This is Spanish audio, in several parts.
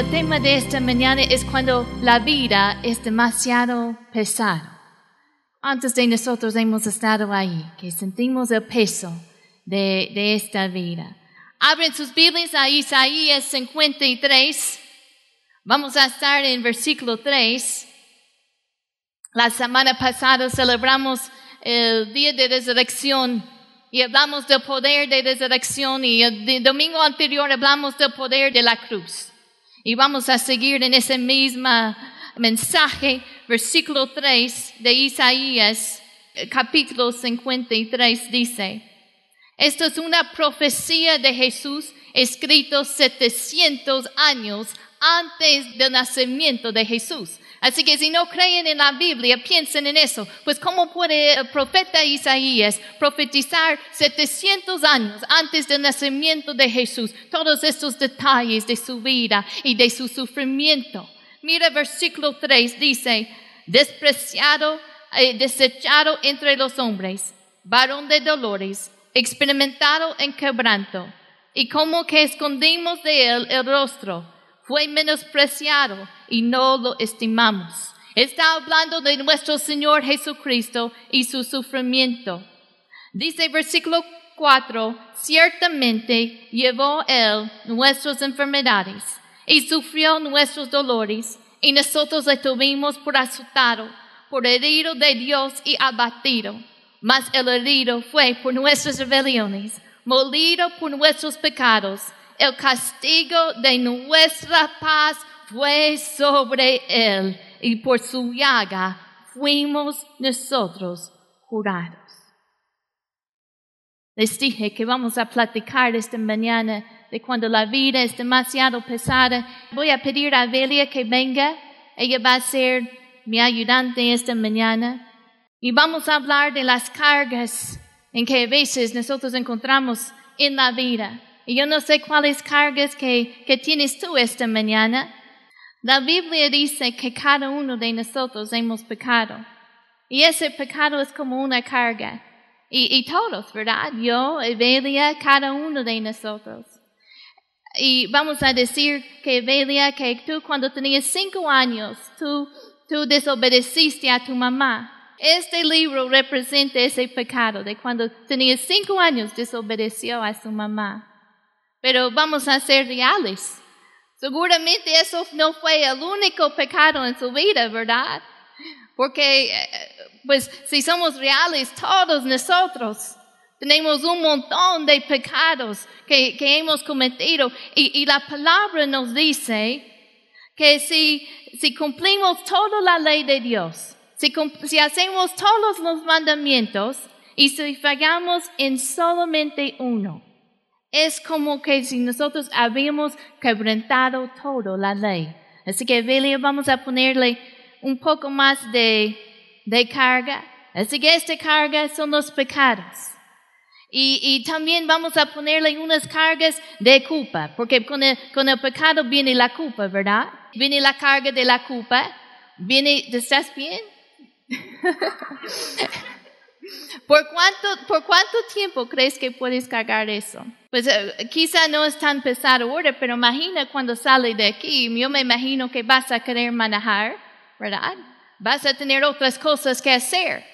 el tema de esta mañana es cuando la vida es demasiado pesado. Antes de nosotros hemos estado ahí, que sentimos el peso de, de esta vida. Abren sus Biblias a Isaías 53. Vamos a estar en versículo 3. La semana pasada celebramos el día de resurrección y hablamos del poder de resurrección y el domingo anterior hablamos del poder de la cruz. Y vamos a seguir en ese mismo mensaje, versículo 3 de Isaías, capítulo 53, dice, esto es una profecía de Jesús escrito 700 años antes del nacimiento de Jesús. Así que si no creen en la Biblia, piensen en eso. Pues ¿cómo puede el profeta Isaías profetizar 700 años antes del nacimiento de Jesús todos estos detalles de su vida y de su sufrimiento? Mira versículo 3 dice, despreciado, eh, desechado entre los hombres, varón de dolores, experimentado en quebranto, y como que escondimos de él el rostro fue menospreciado y no lo estimamos. Está hablando de nuestro Señor Jesucristo y su sufrimiento. Dice versículo 4, ciertamente llevó Él nuestras enfermedades y sufrió nuestros dolores y nosotros le tuvimos por azotado, por herido de Dios y abatido. Mas el herido fue por nuestras rebeliones, molido por nuestros pecados el castigo de nuestra paz fue sobre él y por su llaga fuimos nosotros curados. Les dije que vamos a platicar esta mañana de cuando la vida es demasiado pesada. Voy a pedir a Belia que venga. Ella va a ser mi ayudante esta mañana. Y vamos a hablar de las cargas en que a veces nosotros encontramos en la vida. Y yo no sé cuáles cargas que, que tienes tú esta mañana. La Biblia dice que cada uno de nosotros hemos pecado. Y ese pecado es como una carga. Y, y todos, ¿verdad? Yo, Evelia, cada uno de nosotros. Y vamos a decir que Evelia, que tú cuando tenías cinco años, tú, tú desobedeciste a tu mamá. Este libro representa ese pecado de cuando tenías cinco años desobedeció a su mamá. Pero vamos a ser reales. Seguramente eso no fue el único pecado en su vida, ¿verdad? Porque, eh, pues, si somos reales, todos nosotros tenemos un montón de pecados que, que hemos cometido. Y, y, la palabra nos dice que si, si cumplimos toda la ley de Dios, si, si hacemos todos los mandamientos y si fallamos en solamente uno, es como que si nosotros habíamos quebrantado toda la ley. Así que, Billy, vamos a ponerle un poco más de, carga. Así que esta carga son los pecados. Y, también vamos a ponerle unas cargas de culpa, porque con el, con el pecado viene la culpa, ¿verdad? Viene la carga de la culpa. Viene, ¿estás bien? ¿Por cuánto, ¿Por cuánto tiempo crees que puedes cargar eso? Pues eh, quizá no es tan pesado ahora, pero imagina cuando sale de aquí, yo me imagino que vas a querer manejar, ¿verdad? Vas a tener otras cosas que hacer,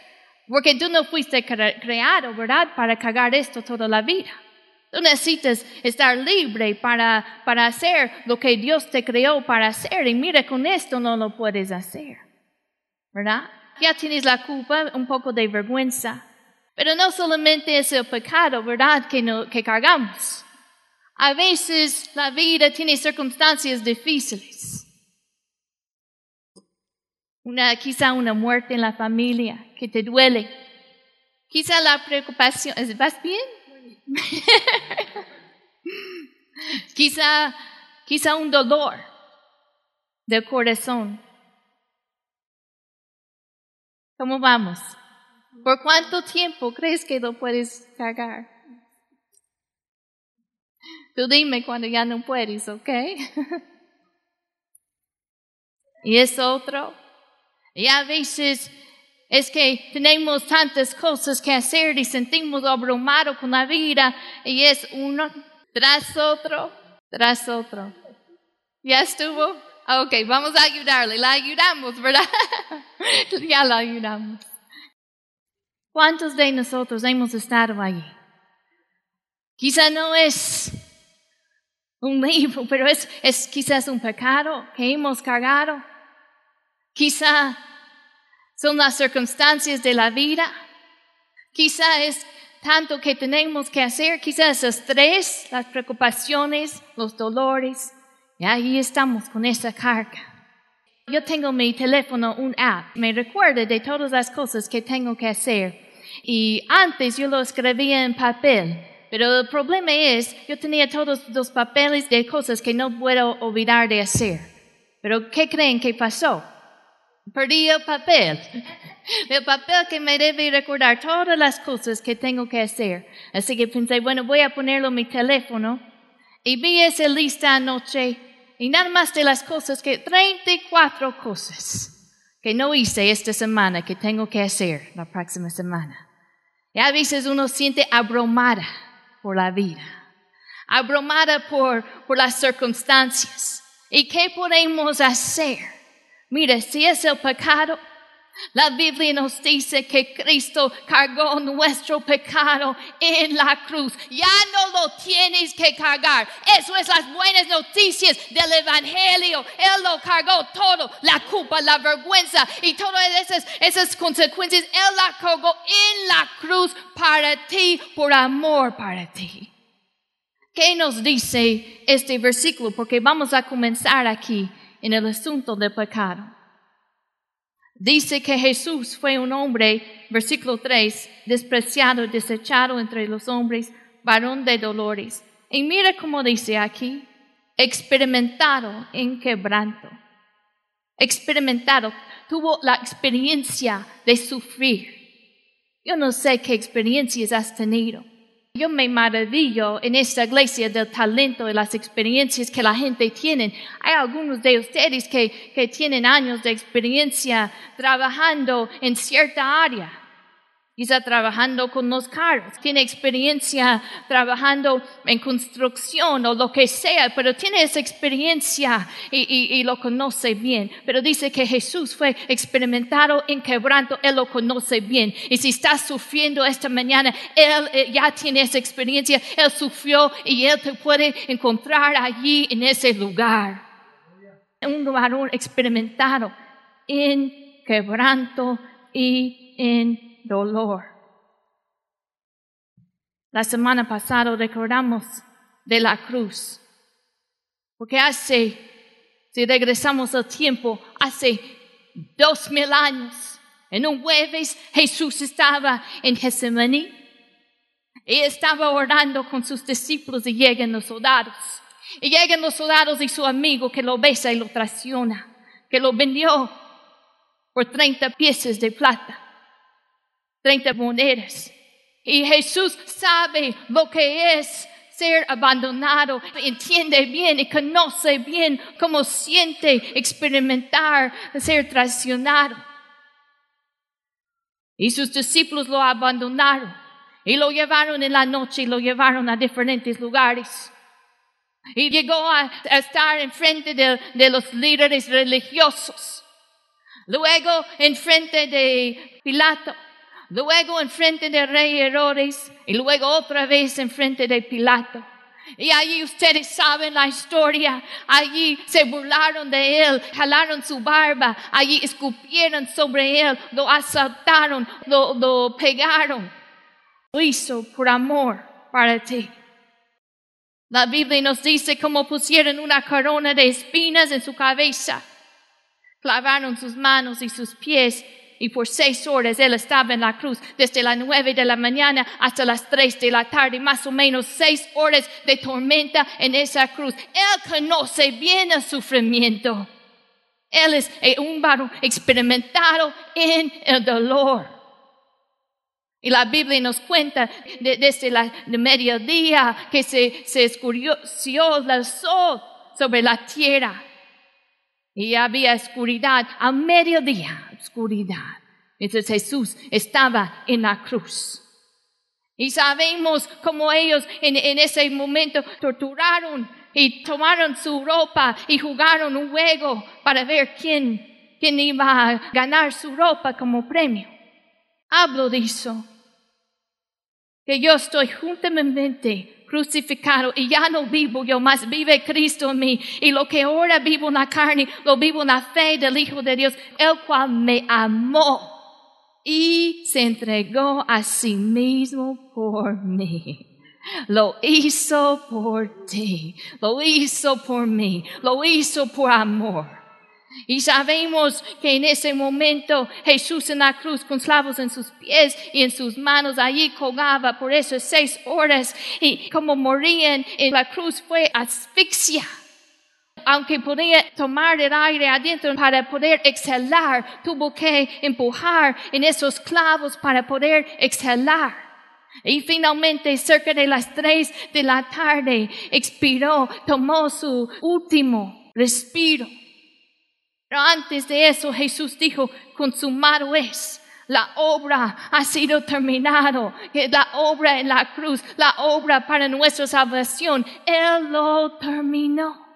porque tú no fuiste creado, ¿verdad? Para cargar esto toda la vida. Tú necesitas estar libre para, para hacer lo que Dios te creó para hacer, y mira, con esto no lo puedes hacer, ¿verdad? Ya tienes la culpa, un poco de vergüenza. Pero no solamente es el pecado, ¿verdad?, que, no, que cargamos. A veces la vida tiene circunstancias difíciles. Una, quizá una muerte en la familia que te duele. Quizá la preocupación, ¿vas bien? quizá, quizá un dolor del corazón. ¿Cómo vamos? ¿Por cuánto tiempo crees que lo puedes cargar? Tú dime cuando ya no puedes, ¿ok? y es otro. Y a veces es que tenemos tantas cosas que hacer y sentimos abrumados con la vida y es uno tras otro, tras otro. ¿Ya estuvo? Ok, vamos a ayudarle. La ayudamos, ¿verdad? ya la ayudamos. ¿Cuántos de nosotros hemos estado allí? Quizá no es un libro, pero es, es quizás un pecado que hemos cargado. Quizá son las circunstancias de la vida. Quizá es tanto que tenemos que hacer, quizás el estrés, las preocupaciones, los dolores. Y ahí estamos con esa carga. Yo tengo mi teléfono, un app, me recuerda de todas las cosas que tengo que hacer. Y antes yo lo escribía en papel, pero el problema es, yo tenía todos los papeles de cosas que no puedo olvidar de hacer. Pero ¿qué creen que pasó? Perdí el papel. El papel que me debe recordar todas las cosas que tengo que hacer. Así que pensé, bueno, voy a ponerlo en mi teléfono. Y vi esa lista anoche. Y nada más de las cosas que, 34 cosas que no hice esta semana que tengo que hacer la próxima semana. A veces uno siente abrumada por la vida. Abrumada por, por las circunstancias. ¿Y qué podemos hacer? Mira, si es el pecado, la Biblia nos dice que Cristo cargó nuestro pecado en la cruz. Ya no lo tienes que cargar. Eso es las buenas noticias del Evangelio. Él lo cargó todo. La culpa, la vergüenza y todas esas, esas consecuencias. Él la cargó en la cruz para ti, por amor para ti. ¿Qué nos dice este versículo? Porque vamos a comenzar aquí en el asunto del pecado. Dice que Jesús fue un hombre, versículo 3, despreciado, desechado entre los hombres, varón de dolores. Y mira cómo dice aquí, experimentado en quebranto. Experimentado, tuvo la experiencia de sufrir. Yo no sé qué experiencias has tenido. Yo me maravillo en esta iglesia del talento y las experiencias que la gente tiene. Hay algunos de ustedes que, que tienen años de experiencia trabajando en cierta área quizá trabajando con los carros, tiene experiencia trabajando en construcción o lo que sea, pero tiene esa experiencia y, lo conoce bien. Pero dice que Jesús fue experimentado en quebranto, Él lo conoce bien. Y si está sufriendo esta mañana, Él eh, ya tiene esa experiencia, Él sufrió y Él te puede encontrar allí en ese lugar. Un varón experimentado en quebranto y en dolor. La semana pasada recordamos de la cruz, porque hace, si regresamos al tiempo, hace dos mil años, en un jueves Jesús estaba en Getsemaní y estaba orando con sus discípulos y llegan los soldados. Y llegan los soldados y su amigo que lo besa y lo traiciona, que lo vendió por 30 piezas de plata. 30 monedas. Y Jesús sabe lo que es ser abandonado, entiende bien y conoce bien cómo siente experimentar ser traicionado. Y sus discípulos lo abandonaron y lo llevaron en la noche y lo llevaron a diferentes lugares. Y llegó a, estar en frente de, de los líderes religiosos. Luego en frente de Pilato luego enfrente del rey Herodes y luego otra vez enfrente de Pilato. Y allí ustedes saben la historia. Allí se burlaron de él, jalaron su barba, allí escupieron sobre él, lo asaltaron, lo, lo pegaron. Lo hizo por amor para ti. La Biblia nos dice cómo pusieron una corona de espinas en su cabeza, clavaron sus manos y sus pies y por seis horas él estaba en la cruz, desde las nueve de la mañana hasta las tres de la tarde, más o menos seis horas de tormenta en esa cruz. Él conoce bien el sufrimiento. Él es un varón experimentado en el dolor. Y la Biblia nos cuenta desde la mediodía que se, se escureció el sol sobre la tierra. Y había oscuridad a mediodía, oscuridad. Entonces Jesús estaba en la cruz. Y sabemos cómo ellos en, ese momento torturaron y tomaron su ropa y jugaron un juego para ver quién, quién iba a ganar su ropa como premio. Hablo de eso. Que yo estoy juntamente crucificado y ya no vivo yo, más vive Cristo en mí. Y lo que ahora vivo en la carne, lo vivo en la fe del Hijo de Dios, el cual me amó y se entregó a sí mismo por mí. Lo hizo por ti, lo hizo por mí, lo hizo por amor. Y sabemos que en ese momento Jesús en la cruz con clavos en sus pies y en sus manos allí colgaba por esas seis horas y como morían en la cruz fue asfixia aunque podía tomar el aire adentro para poder exhalar, tuvo que empujar en esos clavos para poder exhalar. Y finalmente, cerca de las tres de la tarde, expiró, tomó su último respiro. Pero antes de eso, Jesús dijo, consumado es. La obra ha sido terminado. La obra en la cruz, la obra para nuestra salvación, Él lo terminó.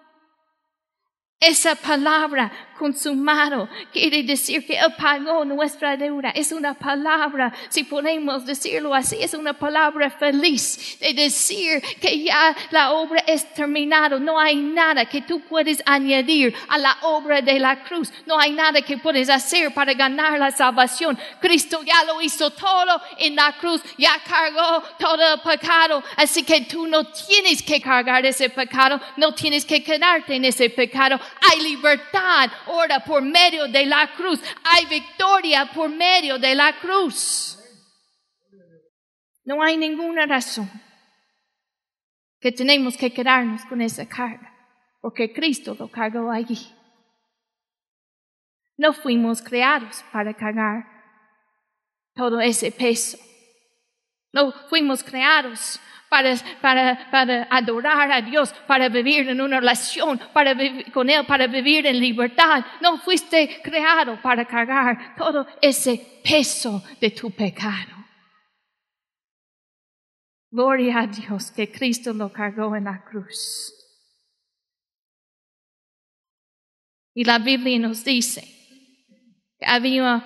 Esa palabra consumado quiere decir que Él pagó nuestra deuda. Es una palabra, si podemos decirlo así, es una palabra feliz de decir que ya la obra es terminada. No hay nada que tú puedes añadir a la obra de la cruz. No hay nada que puedes hacer para ganar la salvación. Cristo ya lo hizo todo en la cruz, ya cargó todo el pecado. Así que tú no tienes que cargar ese pecado, no tienes que quedarte en ese pecado hay libertad ahora por medio de la cruz. Hay victoria por medio de la cruz. No hay ninguna razón que tenemos que quedarnos con esa carga, porque Cristo lo cargó allí. No fuimos creados para cargar todo ese peso. No fuimos creados para, adorar a Dios, para vivir en una relación para con Él, para vivir en libertad. No fuiste creado para cargar todo ese peso de tu pecado. Gloria a Dios que Cristo lo cargó en la cruz. Y la Biblia nos dice que había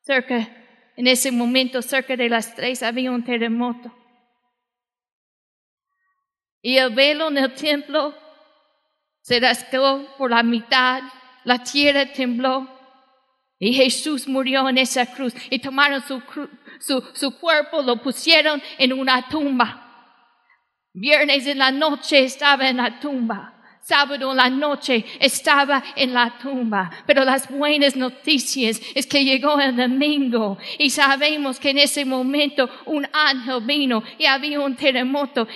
cerca, en ese momento, cerca de las tres, había un terremoto. Y el velo en el templo se rasgó por la mitad, la tierra tembló y Jesús murió en esa cruz y tomaron su, su, su cuerpo, lo pusieron en una tumba. Viernes en la noche estaba en la tumba sábado la noche estaba en la tumba. Pero las buenas noticias es que llegó el domingo y sabemos que en ese momento un ángel vino y había un terremoto.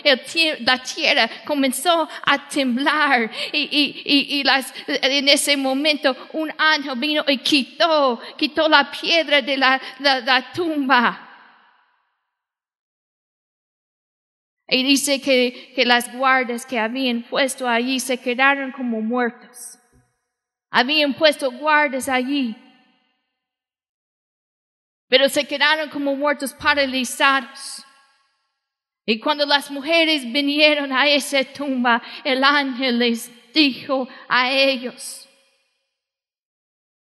la tierra comenzó a temblar y, las, en ese momento un ángel vino y quitó, quitó la piedra de la tumba. Y dice que, que las guardas que habían puesto allí se quedaron como muertos. Habían puesto guardas allí. Pero se quedaron como muertos paralizados. Y cuando las mujeres vinieron a esa tumba, el ángel les dijo a ellos,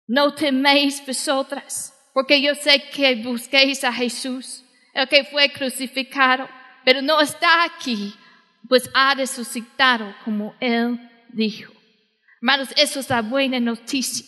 no teméis vosotras, porque yo sé que busquéis a Jesús, el que fue crucificado pero no está aquí, pues ha resucitado como Él dijo. Hermanos, eso es la buena noticia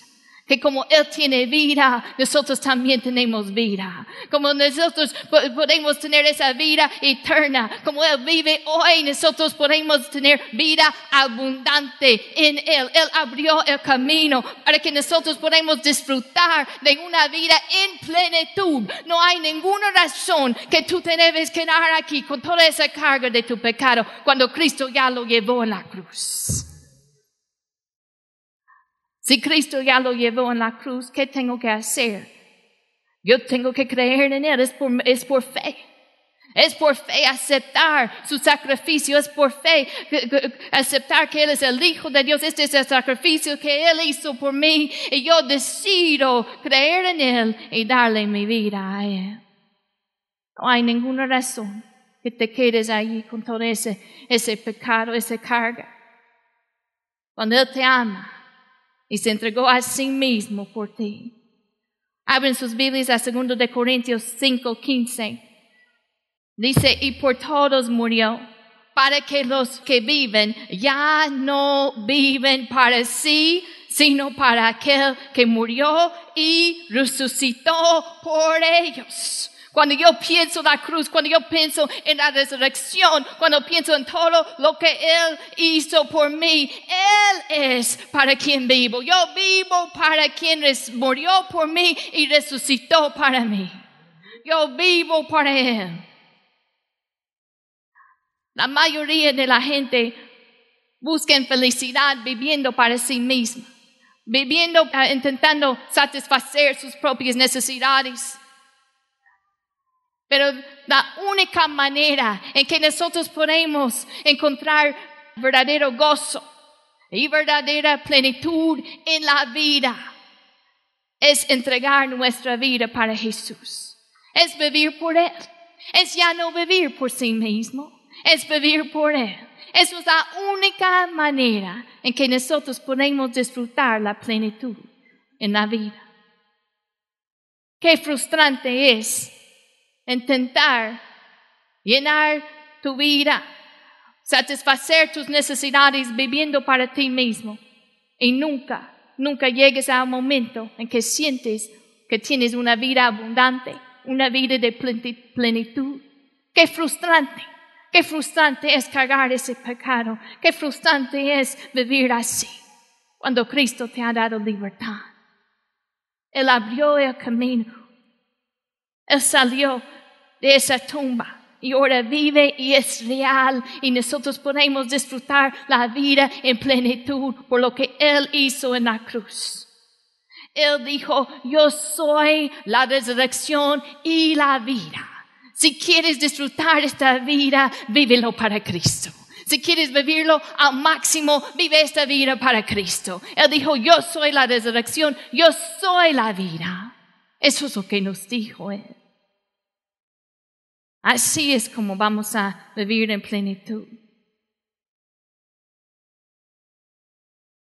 que como Él tiene vida, nosotros también tenemos vida. Como nosotros podemos tener esa vida eterna, como Él vive hoy, nosotros podemos tener vida abundante en Él. Él abrió el camino para que nosotros podamos disfrutar de una vida en plenitud. No hay ninguna razón que tú te debes quedar aquí con toda esa carga de tu pecado cuando Cristo ya lo llevó en la cruz. Si Cristo ya lo llevó en la cruz, ¿qué tengo que hacer? Yo tengo que creer en Él, es por, fe. Es por fe aceptar su sacrificio, es por fe aceptar que Él es el Hijo de Dios, este es el sacrificio que Él hizo por mí y yo decido creer en Él y darle mi vida a Él. No hay ninguna razón que que te quedes allí con todo ese, ese pecado, esa carga. Cuando Él te ama y se entregó a sí mismo por ti. Abren sus Biblias a 2 de Corintios 5, 15. Dice, y por todos murió, para que los que viven ya no viven para sí, sino para aquel que murió y resucitó por ellos. Cuando yo pienso en la cruz, cuando yo pienso en la resurrección, cuando pienso en todo lo que Él hizo por mí, Él es para quien vivo. Yo vivo para quien murió por mí y resucitó para mí. Yo vivo para Él. La mayoría de la gente busca felicidad viviendo para sí misma, viviendo, eh, intentando satisfacer sus propias necesidades. Pero la única manera en que nosotros podemos encontrar verdadero gozo y verdadera plenitud en la vida es entregar nuestra vida para Jesús. Es vivir por Él. Es ya no vivir por sí mismo. Es vivir por Él. Esa es la única manera en que nosotros podemos disfrutar la plenitud en la vida. Qué frustrante es intentar llenar tu vida, satisfacer tus necesidades viviendo para ti mismo. Y nunca, nunca llegues a un momento en que sientes que tienes una vida abundante, una vida de plenitud. Qué frustrante, qué frustrante es cargar ese pecado, qué frustrante es vivir así, cuando Cristo te ha dado libertad. Él abrió el camino. Él salió de esa tumba y ahora vive y es real y nosotros podemos disfrutar la vida en plenitud por lo que Él hizo en la cruz. Él dijo, yo soy la resurrección y la vida. Si quieres disfrutar esta vida, vívelo para Cristo. Si quieres vivirlo al máximo, vive esta vida para Cristo. Él dijo, yo soy la resurrección, yo soy la vida. Eso es lo que nos dijo Él. Así es como vamos a vivir en plenitud.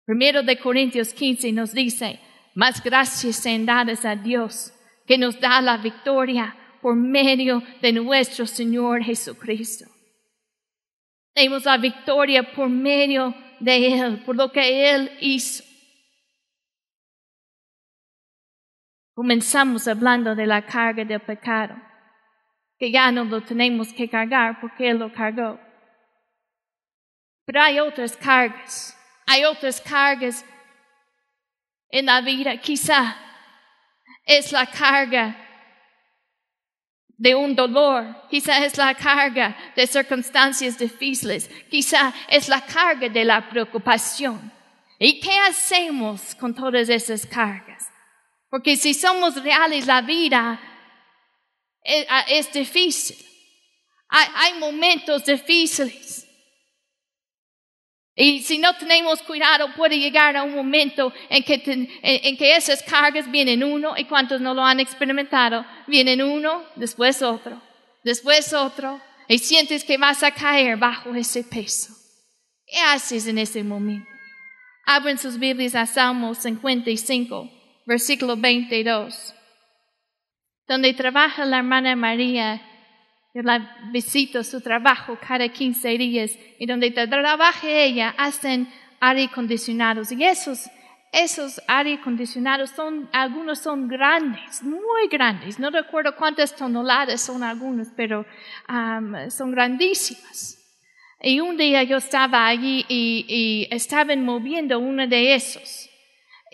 Primero de Corintios 15 nos dice, más gracias sean dadas a Dios que nos da la victoria por medio de nuestro Señor Jesucristo. Tenemos la victoria por medio de Él, por lo que Él hizo. Comenzamos hablando de la carga del pecado que ya no lo tenemos que cargar porque Él lo cargó. Pero hay otras cargas, hay otras cargas en la vida. Quizá es la carga de un dolor, quizá es la carga de circunstancias difíciles, quizá es la carga de la preocupación. ¿Y qué hacemos con todas esas cargas? Porque si somos reales, la vida es, ah, es difícil. Hay, hay momentos difíciles. Y si no tenemos cuidado, puede llegar a un momento en que, en, que, esas cargas vienen uno, y cuantos no lo han experimentado, vienen uno, después otro, después otro, y sientes que vas a caer bajo ese peso. ¿Qué haces en ese momento? Abren sus Biblias a Salmo 55, versículo 22 donde trabaja la hermana María. Yo la visito su trabajo cada 15 días y donde trabaja ella hacen aire acondicionados y esos esos aire acondicionados son, algunos son grandes, muy grandes. No recuerdo cuántas toneladas son algunos, pero son grandísimas. Y un día yo estaba allí y, y estaban moviendo uno de esos.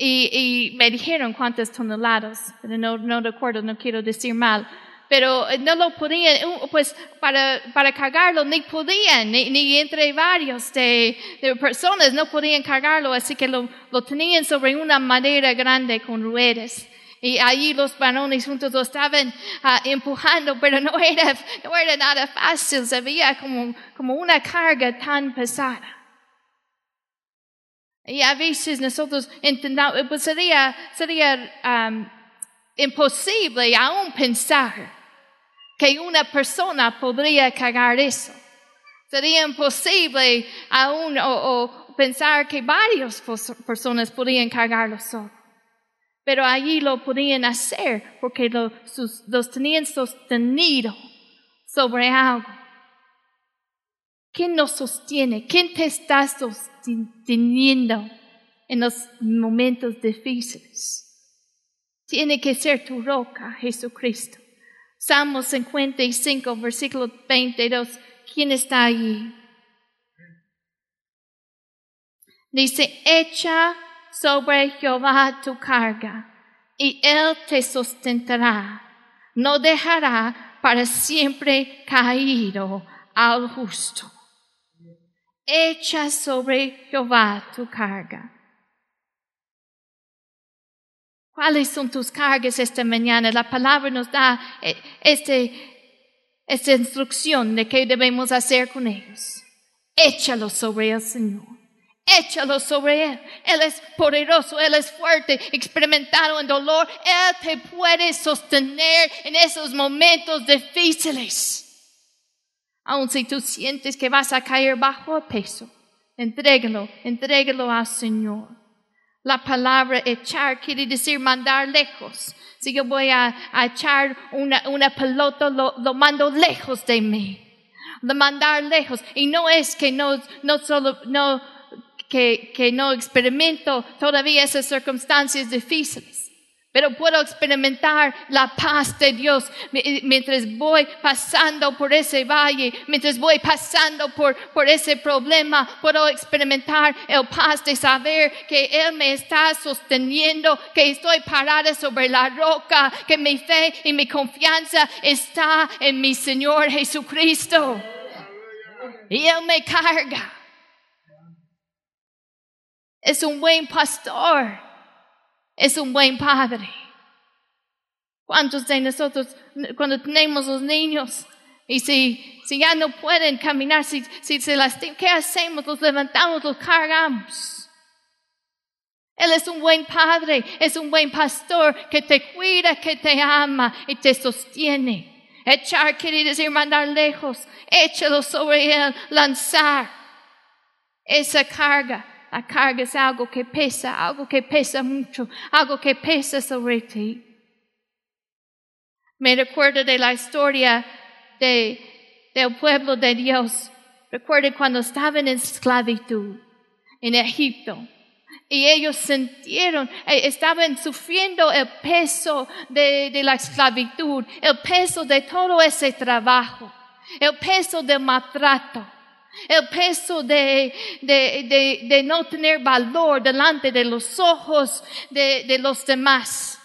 Y, me dijeron cuántas toneladas, pero no, no recuerdo, no quiero decir mal. Pero eh, no lo podían, pues para, para cargarlo ni podían, ni, entre varios de, de, personas no podían cargarlo, así que lo, lo tenían sobre una madera grande con ruedas. Y allí los varones juntos lo estaban ah, empujando, pero no era, no era nada fácil, se veía como, como una carga tan pesada. Y a veces nosotros entendamos, pues sería, um, imposible aún pensar que una persona podría cargar eso. Sería imposible aún o, pensar que varias personas podrían cargarlo solo. Pero allí lo podían hacer porque los tenían sostenido sobre algo. ¿Quién nos sostiene? ¿Quién te está sosteniendo en los momentos difíciles? Tiene que ser tu roca, Jesucristo. Salmo 55, versículo 22. ¿Quién está allí? Dice, echa sobre Jehová tu carga y él te sustentará. No dejará para siempre caído al justo. Echa sobre Jehová tu carga. ¿Cuáles son tus cargas esta mañana? La palabra nos da eh, este, esta instrucción de qué debemos hacer con ellos. Échalo sobre el Señor. Échalo sobre Él. Él es poderoso, Él es fuerte, experimentado en dolor. Él te puede sostener en esos momentos difíciles. Aun si tú sientes que vas a caer bajo el peso, entrégalo, entrégalo al Señor. La palabra echar quiere decir mandar lejos. Si yo voy a, echar una, una pelota, lo, lo, mando lejos de mí. Lo mandar lejos. Y no es que no, no solo, no, que, que no experimento todavía esas circunstancias difíciles. Pero puedo experimentar la paz de Dios mientras voy pasando por ese valle, mientras voy pasando por, por ese problema. Puedo experimentar el paz de saber que Él me está sosteniendo, que estoy parada sobre la roca, que mi fe y mi confianza está en mi Señor Jesucristo. Y Él me carga. Es un buen pastor es un buen padre. ¿Cuántos de nosotros, cuando tenemos los niños, y si, si ya no pueden caminar, si, si se lastiman, ¿qué hacemos? Los levantamos, los cargamos. Él es un buen padre, es un buen pastor que te cuida, que te ama y te sostiene. Echar quiere decir mandar lejos. Échalo sobre él, lanzar esa carga la carga es algo que pesa, algo que pesa mucho, algo que pesa sobre ti. Me recuerdo de la historia de, del pueblo de Dios. Recuerdo cuando estaban en esclavitud en Egipto. Y ellos sintieron, eh, estaban sufriendo el peso de, de la esclavitud, el peso de todo ese trabajo, el peso del maltrato el peso de, de, de, no tener valor delante de los ojos de, los demás.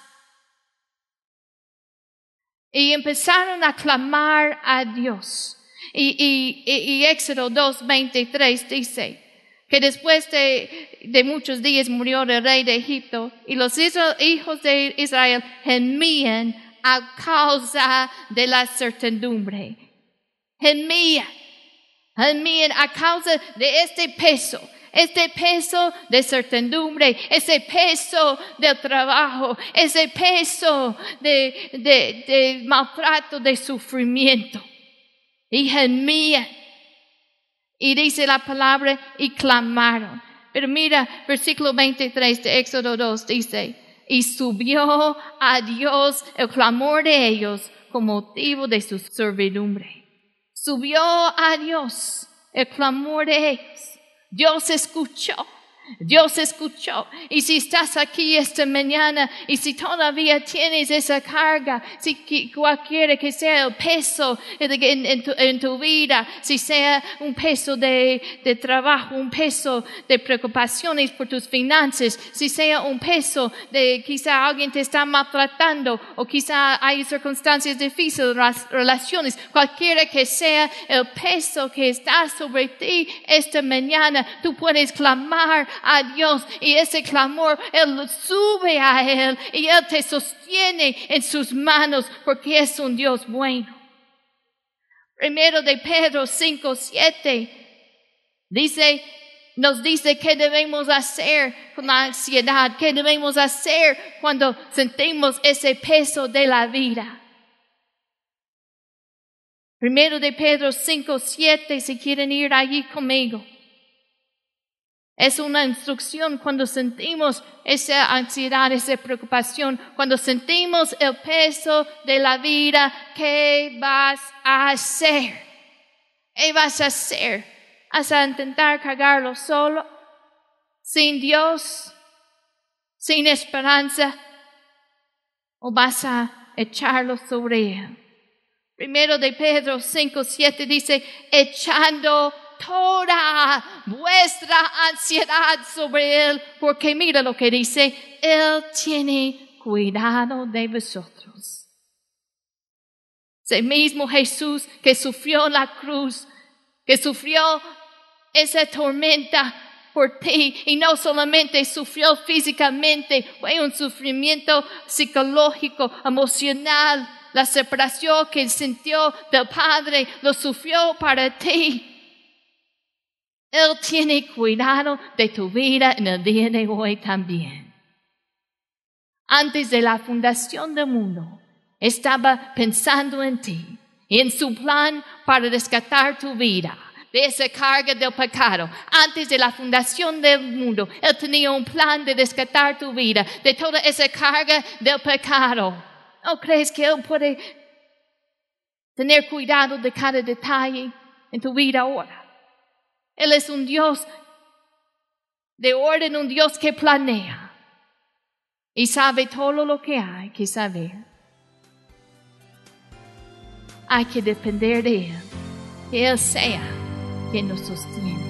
Y empezaron a clamar a Dios. Y, y, y Éxodo 2.23 dice que después de, muchos días murió el rey de Egipto y los hijos de Israel gemían a causa de la certidumbre. Gemían a causa de este peso, este peso de certidumbre, ese peso del trabajo, ese peso de, de, de maltrato, de sufrimiento. Y gemían. Y dice la palabra, y clamaron. Pero mira, versículo 23 de Éxodo 2 dice, y subió a Dios el clamor de ellos como motivo de su servidumbre. Subió a Dios el clamor de ellos. Dios escuchó Dios escuchó. Y si estás aquí esta mañana y si todavía tienes esa carga, si cualquiera que sea el peso en, tu, vida, si sea un peso de, de, trabajo, un peso de preocupaciones por tus finanzas, si sea un peso de quizá alguien te está maltratando o quizá hay circunstancias difíciles, relaciones, cualquiera que sea el peso que está sobre ti esta mañana, tú puedes clamar a Dios y ese clamor, Él sube a Él y Él te sostiene en sus manos porque es un Dios bueno. Primero de Pedro 5, 7 dice, nos dice qué debemos hacer con la ansiedad, qué debemos hacer cuando sentimos ese peso de la vida. Primero de Pedro 5, 7, si quieren ir allí conmigo. Es una instrucción cuando sentimos esa ansiedad, esa preocupación, cuando sentimos el peso de la vida, ¿qué vas a hacer? ¿Qué vas a hacer? ¿Vas a intentar cargarlo solo? ¿Sin Dios? ¿Sin esperanza? ¿O vas a echarlo sobre él? Primero de Pedro 5, 7 dice, echando toda vuestra ansiedad sobre Él, porque mira lo que dice, Él tiene cuidado de vosotros. Ese mismo Jesús que sufrió la cruz, que sufrió esa tormenta por ti y no solamente sufrió físicamente, fue un sufrimiento psicológico, emocional, la separación que sintió del Padre, lo sufrió para ti. Él tiene cuidado de tu vida en el día de hoy también. Antes de la fundación del mundo, estaba pensando en ti en su plan para rescatar tu vida de esa carga del pecado. Antes de la fundación del mundo, Él tenía un plan de rescatar tu vida de toda esa carga del pecado. ¿No crees que Él puede tener cuidado de cada detalle en tu vida ahora? Él es un Dios de orden, un Dios que planea y sabe todo lo que hay que saber. Hay que depender de Él, que Él sea quien nos sostiene.